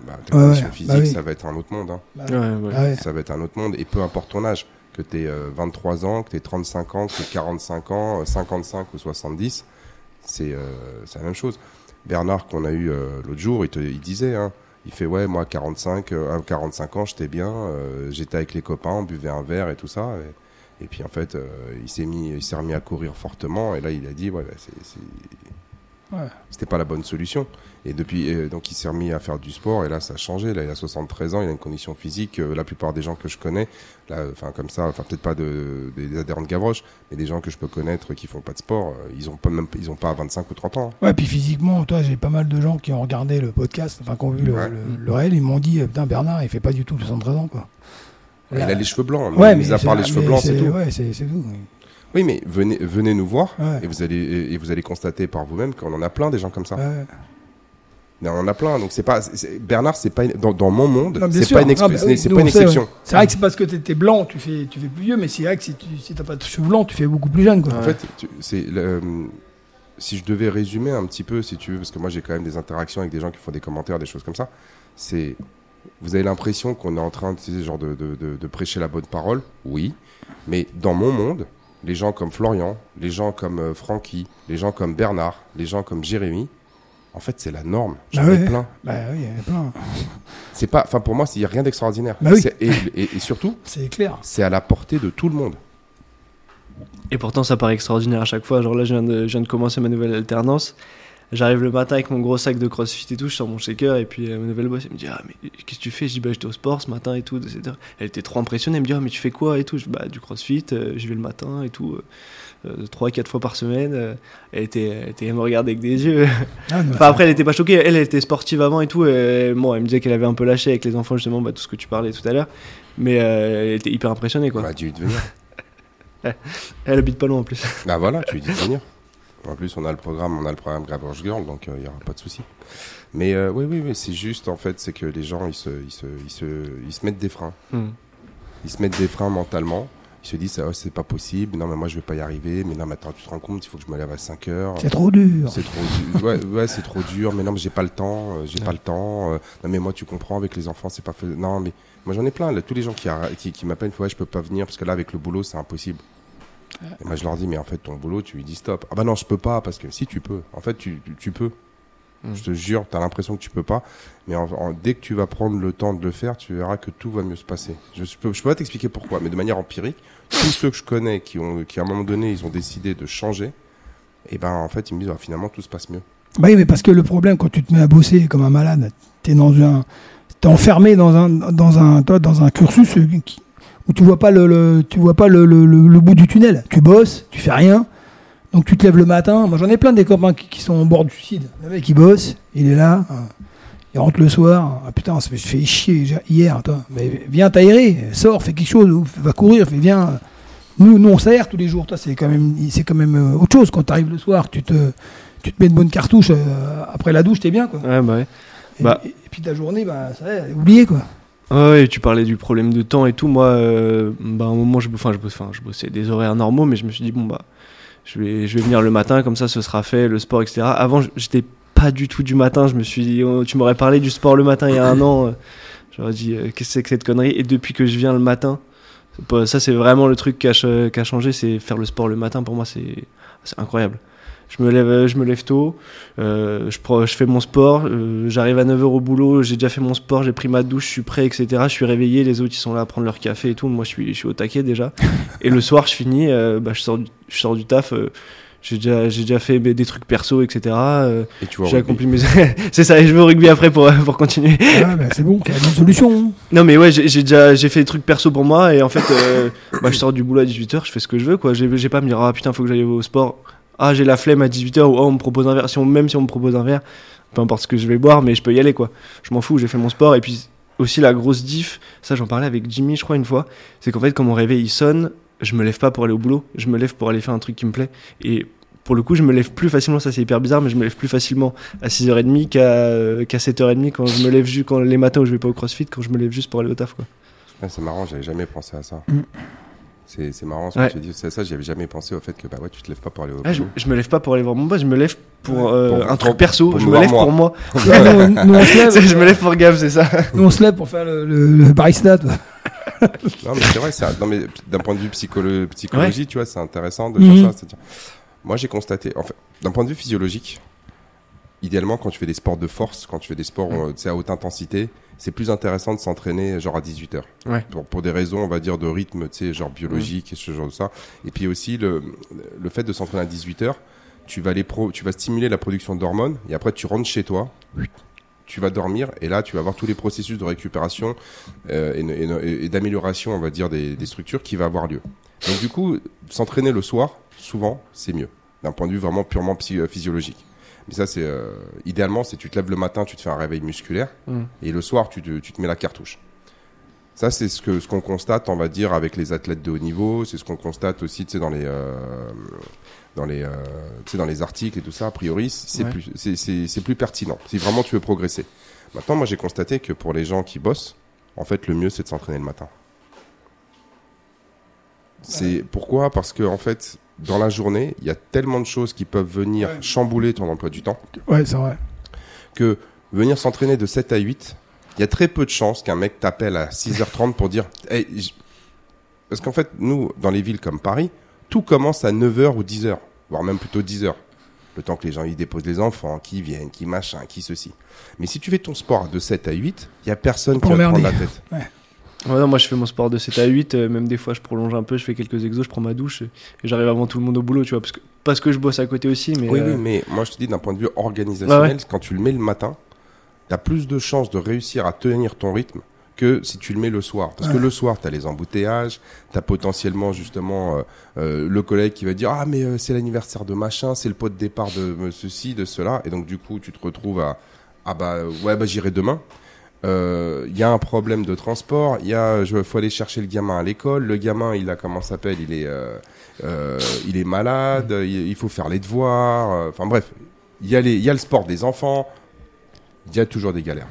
bah, ta Ouais, condition ouais, physique, bah oui. ça va être un autre monde. hein. Bah, Ouais, ouais. ah ouais. Ça va être un autre monde et peu importe ton âge, que tu aies 23 ans, que tu aies 35 ans, que tu aies 45 ans, euh, 55 ou 70, c'est euh, la même chose. Bernard qu'on a eu euh, l'autre jour, il, te, il disait, hein, il fait ouais moi 45, euh, à 45 ans j'étais bien, euh, j'étais avec les copains, on buvait un verre et tout ça. Et, puis en fait euh, il s'est mis, il s'est remis à courir fortement et là il a dit ouais bah, c'est- Ouais. c'était pas la bonne solution. Et depuis, euh, donc il s'est remis à faire du sport et là ça a changé. Là il a 73 ans, il a une condition physique. euh, la plupart des gens que je connais, là, enfin comme ça, enfin peut-être pas de, des adhérents de Gavroche, mais des gens que je peux connaître qui font pas de sport, euh, ils ont pas même, ils ont pas 25 ou 30 ans. Ouais, puis physiquement, toi, j'ai pas mal de gens qui ont regardé le podcast, enfin, qui ont vu le, Ouais. le- le réel, ils m'ont dit, euh, putain, Bernard, il fait pas du tout 73 ans, quoi. Il a les cheveux blancs, Ouais, mais mis mais à part les cheveux blancs, c'est tout. Ouais, c'est tout. Oui. Mais venez, venez nous voir Ouais. et vous allez et vous allez constater par vous-même qu'on en a plein des gens comme ça. Ouais. On en a plein, donc c'est pas Bernard, c'est pas une- dans, dans mon monde, c'est pas une, Ah, bah oui, c'est pas une exception. C'est vrai que c'est parce que t'étais blanc, tu fais, tu fais plus vieux, mais c'est vrai que si tu si t'as pas de cheveux blancs, tu fais beaucoup plus jeune, quoi. En fait, tu- c'est le- si je devais résumer un petit peu, si tu veux, parce que moi j'ai quand même des interactions avec des gens qui font des commentaires, des choses comme ça, c'est vous avez l'impression qu'on est en train de, tu genre de, de- de- de prêcher la bonne parole, oui, mais dans mon monde, les gens comme Florian, les gens comme euh, Francky, les gens comme Bernard, les gens comme Jérémy, en fait c'est la norme. J'en Ah ai ouais. plein. Bah oui, il y en a plein. C'est pas, enfin pour moi, il n'y a rien d'extraordinaire. Bah oui. C'est- et, et- et surtout, C'est clair. c'est à la portée de tout le monde. Et pourtant, ça paraît extraordinaire à chaque fois. Genre là, je viens de, je viens de commencer ma nouvelle alternance. J'arrive le matin avec mon gros sac de crossfit et tout, je sors mon shaker et puis euh, ma nouvelle boss elle me dit Ah, mais qu'est-ce que tu fais? Je dis Bah, j'étais au sport ce matin et tout. etc. Elle était trop impressionnée. Elle me dit Ah, mais tu fais quoi et tout? Je dis Bah, du crossfit, euh, j'y vais le matin et tout. euh, euh, Trois, quatre fois par semaine. euh, elle, était, elle, était, elle me regardait avec des yeux. Ah, Enfin, après, elle était pas choquée. Elle, elle était sportive avant et tout. Et, bon, elle me disait qu'elle avait un peu lâché avec les enfants, justement, bah, tout ce que tu parlais tout à l'heure. Mais euh, elle était hyper impressionnée, quoi. Devenir. Elle habite pas loin en plus. Bah voilà, tu lui dis de venir. En plus, on a le programme, on a le programme Gravage Girl, donc il n'y aura pas de souci. Mais euh, oui, oui, oui, c'est juste, en fait, c'est que les gens, ils se, ils, se, ils, se, ils se mettent des freins. Hmm. Ils se mettent des freins mentalement. Ils se disent, ah, c'est pas possible, non, mais moi, je vais pas y arriver. Mais non, mais attends, tu te rends compte, il faut que je me lève à 5 heures. c'est trop dur. C'est trop dur. Ouais, ouais c'est trop dur. Mais non, mais j'ai pas le temps. euh, J'ai pas le temps. euh, non, mais moi, tu comprends, avec les enfants, c'est pas fait. Non, mais moi, j'en ai plein. Là, tous les gens qui, qui, qui m'appellent, ouais, je peux pas venir parce que là, avec le boulot, c'est impossible. Et moi, je leur dis, mais en fait, ton boulot, tu lui dis stop. Ah bah non, je peux pas parce que si tu peux. En fait, tu, tu, tu peux. Mm. Je te jure, tu as l'impression que tu peux pas. Mais en- en- dès que tu vas prendre le temps de le faire, tu verras que tout va mieux se passer. Je, je peux, je peux pas t'expliquer pourquoi, mais de manière empirique, tous ceux que je connais qui, ont, qui à un moment donné, ils ont décidé de changer, et ben en fait, ils me disent, ah, finalement, tout se passe mieux. Bah oui, mais parce que le problème, quand tu te mets à bosser comme un malade, t'es dans un, t'es enfermé dans un, dans un, toi, dans un cursus euh, qui- où tu vois pas le, le- tu vois pas le, le- bout du tunnel. Tu bosses, tu fais rien. Donc tu te lèves le matin. Moi, j'en ai plein des copains qui, qui sont au bord du suicide. Le mec, il bosse, il est là, hein, il rentre le soir. Ah putain, ça me fait chier hier, toi. Mais viens t'aérer, sors, fais quelque chose, ou va courir, fais viens. Nous, nous on s'aère tous les jours. Toi, c'est quand même, c'est quand même euh, autre chose. Quand tu arrives le soir, tu te, tu te mets une bonne cartouche euh, après la douche, t'es bien, quoi. Ouais, bah ouais. Et, Bah. et- et puis ta journée, bah, ça est, oublié, quoi. Ouais, tu parlais du problème de temps et tout. Moi, euh, bah, à un moment, je, enfin, je, je bossais des horaires normaux, mais je me suis dit, bon, bah, je vais, je vais venir le matin, comme ça, ce sera fait, le sport, etc. Avant, j'étais pas du tout du matin. Je me suis dit, oh, tu m'aurais parlé du sport le matin il y a un an. euh, J'aurais dit, euh, qu'est-ce que c'est que cette connerie? Et depuis que je viens le matin, ça, c'est vraiment le truc qui a, changé, c'est faire le sport le matin. Pour moi, c'est incroyable. Je me lève, je me lève tôt, euh, je, je fais mon sport, euh, j'arrive à 9h au boulot, j'ai déjà fait mon sport, j'ai pris ma douche, je suis prêt, etc. Je suis réveillé, les autres ils sont là à prendre leur café et tout. Moi je suis, je suis au taquet déjà. et le soir je finis, euh, bah, je, sors du, je sors du taf, euh, j'ai déjà, j'ai déjà fait des trucs perso, etc. euh, Et tu vois, j'ai accompli mes. C'est ça, et je vais au rugby après pour, pour continuer. Ah, bah, c'est bon, t'as une solution. Non mais ouais, j'ai déjà j'ai fait des trucs perso pour moi et en fait, euh, bah, je sors du boulot à 18h, je fais ce que je veux quoi. J'ai pas à me dire ah putain faut que j'aille au sport ah j'ai la flemme à 18h ou oh, on me propose un verre, si on, même si on me propose un verre, peu importe ce que je vais boire, mais je peux y aller quoi. Je m'en fous, j'ai fait mon sport et puis aussi la grosse diff, ça j'en parlais avec Jimmy je crois une fois, c'est qu'en fait quand mon réveil il sonne, je me lève pas pour aller au boulot, je me lève pour aller faire un truc qui me plaît et pour le coup, je me lève plus facilement, ça c'est hyper bizarre, mais je me lève plus facilement à 6h30 qu'à euh, qu'à 7h30 quand je me lève juste quand les matins où je vais pas au CrossFit, quand je me lève juste pour aller au taf quoi. Ah, c'est marrant, j'avais jamais pensé à ça. C'est c'est marrant ce Ouais. que tu dis. C'est ça, j'avais jamais pensé au fait que bah ouais, tu te lèves pas pour aller au Ah, je, me lève pas pour aller voir mon boss, je me lève pour euh, Pour- un truc pour- perso, pour je me lève moi. pour moi. Ouais, nous, nous, on se lève, je me lève pour Gab, c'est ça. nous, on se lève pour faire le, le, le barista. toi. Non, mais c'est vrai, c'est un- non, mais d'un point de vue psycholo- psychologie, tu vois, c'est intéressant de faire ça. Moi, j'ai constaté, en fait, d'un point de vue physiologique, idéalement, quand tu fais des sports de force, quand tu fais des sports euh, à haute intensité, c'est plus intéressant de s'entraîner genre à 18 heures. Ouais. Pour, pour des raisons, on va dire, de rythme, tu sais, genre biologique et ce genre de ça. Et puis aussi, le, le fait de s'entraîner à 18 heures, tu vas, les pro, tu vas stimuler la production d'hormones et après, tu rentres chez toi. Tu vas dormir et là tu vas avoir tous les processus de récupération euh, et, et- et d'amélioration, on va dire, des, des structures qui va avoir lieu. Donc du coup, s'entraîner le soir, souvent, c'est mieux, d'un point de vue vraiment purement psy- euh, physiologique. Mais ça, c'est euh, idéalement, c'est tu te lèves le matin, tu te fais un réveil musculaire, Mm. et le soir, tu te, tu te mets la cartouche. Ça, c'est ce que ce qu'on constate, on va dire, avec les athlètes de haut niveau. C'est ce qu'on constate aussi, tu sais, dans les euh, dans les euh, tu sais, dans les articles et tout ça. A priori, c'est Ouais. plus c'est- c'est c'est plus pertinent. Si vraiment tu veux progresser. Maintenant, moi, j'ai constaté que pour les gens qui bossent, en fait, le mieux, c'est de s'entraîner le matin. C'est pourquoi? Parce que en fait, dans la journée, il y a tellement de choses qui peuvent venir Ouais. chambouler ton emploi du temps Ouais, c'est vrai. que venir s'entraîner de 7 à 8, il y a très peu de chances qu'un mec t'appelle à 6h30 pour dire Hey, j- Parce qu'en fait, nous, dans les villes comme Paris, tout commence à 9h ou 10h, voire même plutôt 10h. Le temps que les gens y déposent les enfants, qui viennent, qui machin, qui ceci. Mais si tu fais ton sport de 7 à 8, il y a personne qui va te prendre la tête. Ouais, non, moi je fais mon sport de 7 à 8, euh, même des fois je prolonge un peu, je fais quelques exos, je prends ma douche et, et j'arrive avant tout le monde au boulot, tu vois, parce que, parce que je bosse à côté aussi, mais. Oui, euh, oui, mais moi je te dis d'un point de vue organisationnel, ouais. quand tu le mets le matin, tu as plus de chances de réussir à tenir ton rythme que si tu le mets le soir. Parce que le soir, tu as les embouteillages, tu as potentiellement justement euh, euh, le collègue qui va dire Ah, mais euh, c'est l'anniversaire de machin, c'est le pot de départ de ceci, de cela. Et donc, du coup, tu te retrouves à Ah, bah ouais, bah j'irai demain. Euh, Il y a un problème de transport, il y a, je faut aller chercher le gamin à l'école. Le gamin, il a comment s'appelle Il est, euh, euh, il est malade. Il, il faut faire les devoirs. euh, Enfin bref, il y a les, il y a le sport des enfants. Il y a toujours des galères.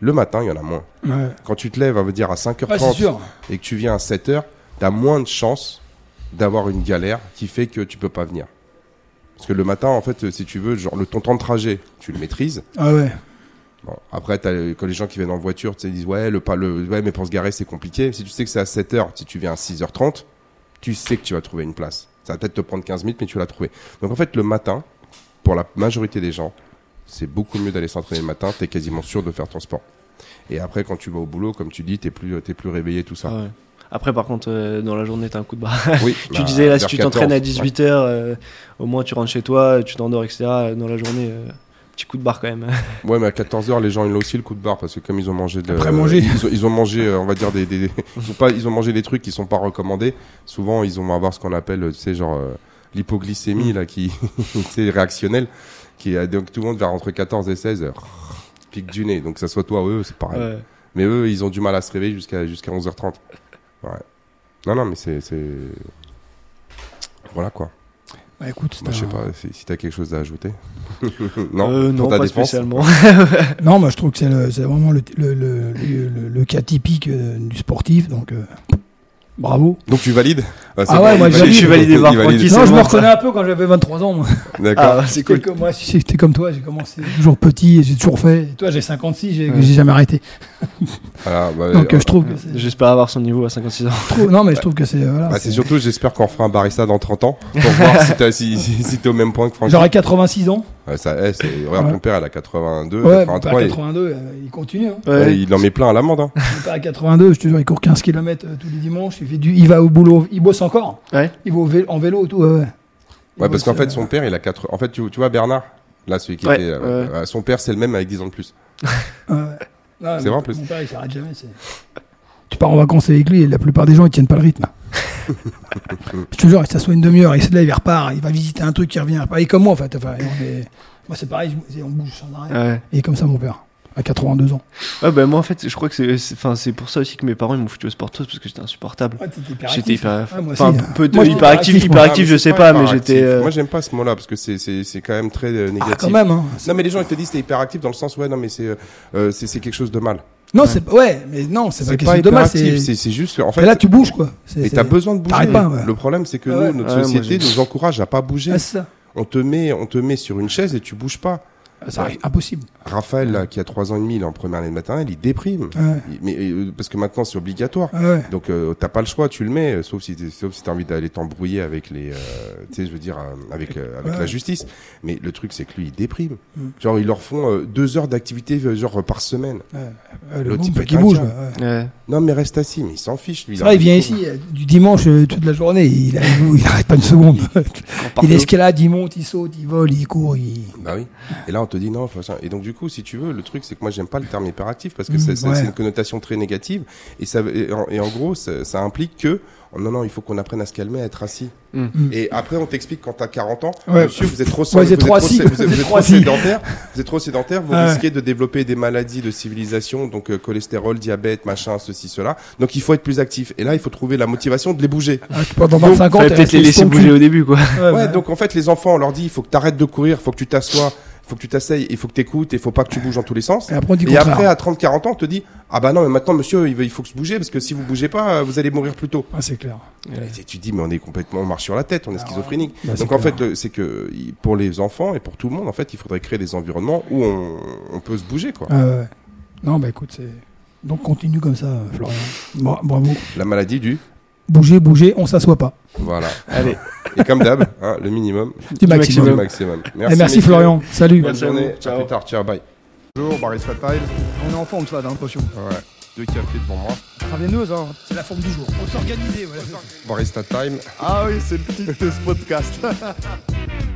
Le matin, il y en a moins. Ouais, Quand tu te lèves, va dire à 5h30 Ouais, c'est sûr. et que tu viens à 7h, tu as moins de chances d'avoir une galère qui fait que tu peux pas venir. Parce que le matin, en fait, si tu veux, genre le ton temps de trajet, tu le maîtrises. Ah ouais. Bon, après, euh, quand les gens qui viennent en voiture, tu disent ouais, le, le, ouais, mais pour se garer, c'est compliqué. Si tu sais que c'est à 7h, si tu viens à 6h30, tu sais que tu vas trouver une place. Ça va peut-être te prendre 15 minutes, mais tu vas la trouver. Donc en fait, le matin, pour la majorité des gens, c'est beaucoup mieux d'aller s'entraîner le matin. T'es quasiment sûr de faire ton sport. Et après, quand tu vas au boulot, comme tu dis, t'es plus, t'es plus réveillé, tout ça. ah ouais. Après, par contre, euh, dans la journée, t'as un coup de barre. Oui. tu bah, disais là, si tu t'entraînes à 14, 18h, au moins tu rentres chez toi, tu t'endors, etc. Dans la journée, euh, petit coup de barre quand même. Ouais, mais à 14h, les gens, ils ont aussi le coup de barre parce que comme ils ont mangé de. Après manger. Ils ont, ils ont mangé, euh, on va dire, des. des- ils, ont pas, ils ont mangé des trucs qui sont pas recommandés. Souvent, ils vont avoir ce qu'on appelle, tu sais, genre, euh, l'hypoglycémie, là, qui. c'est réactionnel. Qui, a- donc tout le monde vers entre 14 et 16, euh, pique du nez. Donc, que ça soit toi ou eux, c'est pareil. Ouais. Mais eux, ils ont du mal à se réveiller jusqu'à jusqu'à 11h30. Ouais. Non, non, mais c'est. c'est- Voilà quoi. Bah écoute, je sais pas si, si t'as quelque chose à ajouter. non, Euh, non, pas défense. spécialement. Non, moi je trouve que c'est vraiment le, le, le, le- le- le cas typique euh, du sportif, donc euh, bravo. Donc tu valides Ah ouais, moi, je suis validé par valide. Francky, non, je me reconnais un peu quand j'avais 23 ans. D'accord. Ah, c'est cool. J'étais comme, moi, si j'étais comme toi, j'ai commencé toujours petit et j'ai toujours fait. Et toi, j'ai 56, j'ai Ouais. jamais arrêté. Voilà, bah, Donc euh, euh, je trouve que c'est. J'espère avoir son niveau à 56 ans. trouve- non, mais je trouve que c'est. Voilà, bah, c'est surtout, j'espère qu'on fera un barista dans 30 ans pour voir si t'es si, si, si t'es au même point que Francky. J'aurais 86 ans. Ouais, ça, eh, c'est, regarde, Ouais. ton père, il a 82, Ouais, mon 83, père à et- 82, euh, il continue. Hein. ouais, il en met plein à l'amende. Hein. Mon père à 82, je te jure, il court 15 km tous les dimanches. Il, fait du, il va au boulot, il bosse encore. Ouais. Il va vélo- en vélo et tout. Ouais, ouais. Il Ouais, parce qu'en fait, euh, son père, il a 4. En fait, tu, tu vois, Bernard, là, celui qui Ouais, était. euh, ouais. euh, son père, c'est le même avec 10 ans de plus. ouais, ouais. Non, C'est vrai, en plus. Mon père, il s'arrête jamais. Tu pars en vacances avec lui et la plupart des gens, ils tiennent pas le rythme. Je te jure, il s'assoit une demi-heure, il se lève, il repart, il va visiter un truc, il revient. Et comme moi, en fait. Enfin, on est- Moi, c'est pareil, on bouge sans arrêt. Ouais. Et comme ça, mon père, à 82 ans. Ouais, bah, moi, en fait, je crois que c'est- c'est enfin, c'est pour ça aussi que mes parents ils m'ont foutu au sportos parce que j'étais insupportable. J'étais hyper. Ouais, moi enfin, aussi. peu de- Moi, hyperactif, hyperactif, Ah, je sais c'est pas, mais j'étais. euh, Moi, j'aime pas ce mot-là parce que c'est- c'est c'est quand même très euh, négatif. Ah, quand même, hein. Non, mais les gens ils te disent t'es hyperactif dans le sens ouais non mais c'est euh, c'est c'est quelque chose de mal. Non, c'est ouais, mais non, c'est pas pas chose de mal. hyperactif, C'est juste en fait. Mais là, tu bouges, quoi. C'est- Et t'as besoin de bouger. Pas, ouais. Le problème c'est que Ouais. nous notre société nous encourage à pas bouger. Ah, c'est ça. On te met on te met sur une chaise et tu bouges pas. Ça arrive, impossible. Raphaël là, qui a 3 ans et demi il est en première année de maternelle il déprime. Ouais. Il- Mais euh, parce que maintenant c'est obligatoire. Ah ouais. Donc euh, t'as pas le choix, tu le mets, euh, sauf si sauf si t'as envie d'aller t'embrouiller avec les, euh, tu sais, je veux dire, avec euh, avec Ouais. la justice. Mais le truc c'est que lui il déprime. Mm. Genre ils leur font euh, deux heures d'activité genre par semaine. Ouais, le qu'il un bouge. ouais, ouais. ouais. Non mais reste assis, mais il s'en fiche lui. C'est vrai, il vient ici du dimanche toute la journée. Il, il, il arrête pas une seconde. il escalade, il monte, il saute, il vole, il court. Il... Bah oui. Et là on te dit non. faut ça. Et donc du coup si tu veux, le truc c'est que moi j'aime pas le terme hyperactif parce que Mm, c'est ouais. une connotation très négative et ça et en, et en gros ça, ça implique que oh, non non il faut qu'on apprenne à se calmer, à être assis. Mm. Et après on t'explique quand t'as 40 ans, Ouais. monsieur vous êtes trop Ouais, vous êtes trop assis. sé- vous êtes- vous êtes trop trop assis. sédentaire, vous êtes trop sédentaire, vous Ouais. risquez de développer des maladies de civilisation, donc euh, cholestérol, diabète, machin, ceci, cela. Donc il faut être plus actif. Et là il faut trouver la motivation de les bouger. Ah, Pendant 25 ans, peut-être les laisser bouger au début, quoi. Ouais, Ouais, ouais. donc en fait les enfants on leur dit il faut que t'arrêtes de courir, il faut que tu t'assois, il faut que tu t'asseyes, il faut que t'écoutes, il faut pas que tu bouges dans tous les sens. Et après, on dit Et contraire. après, à 30-40 ans, on te dit Ah bah non, mais maintenant, monsieur, il faut que se bouger parce que si vous bougez pas, vous allez mourir plus tôt. Ah, c'est clair. Et tu dis Mais on est complètement, on marche sur la tête, on est Ah schizophrénique. Bah, Donc en clair. fait, c'est que pour les enfants et pour tout le monde, en fait, il faudrait créer des environnements où on, on peut se bouger, quoi. Ah, ouais. Non, bah écoute, c'est. Donc continue comme ça, Florian. Bra- bravo. La maladie du. Bouger, bouger, on s'assoit pas. Voilà. Allez. Et comme d'hab, hein, le minimum, Du maximum. du maximum. merci. Florian. Salut. Bonne journée. À Ciao. plus tard. Ciao. Bye. Bonjour, Barista Tile. On est en forme, ça, dans potion. Ouais. Deux cafés devant moi. Travailleuse, hein. C'est la forme du jour. On s'organiser, voilà. Barista Time. Ah oui, c'est le titre de ce podcast.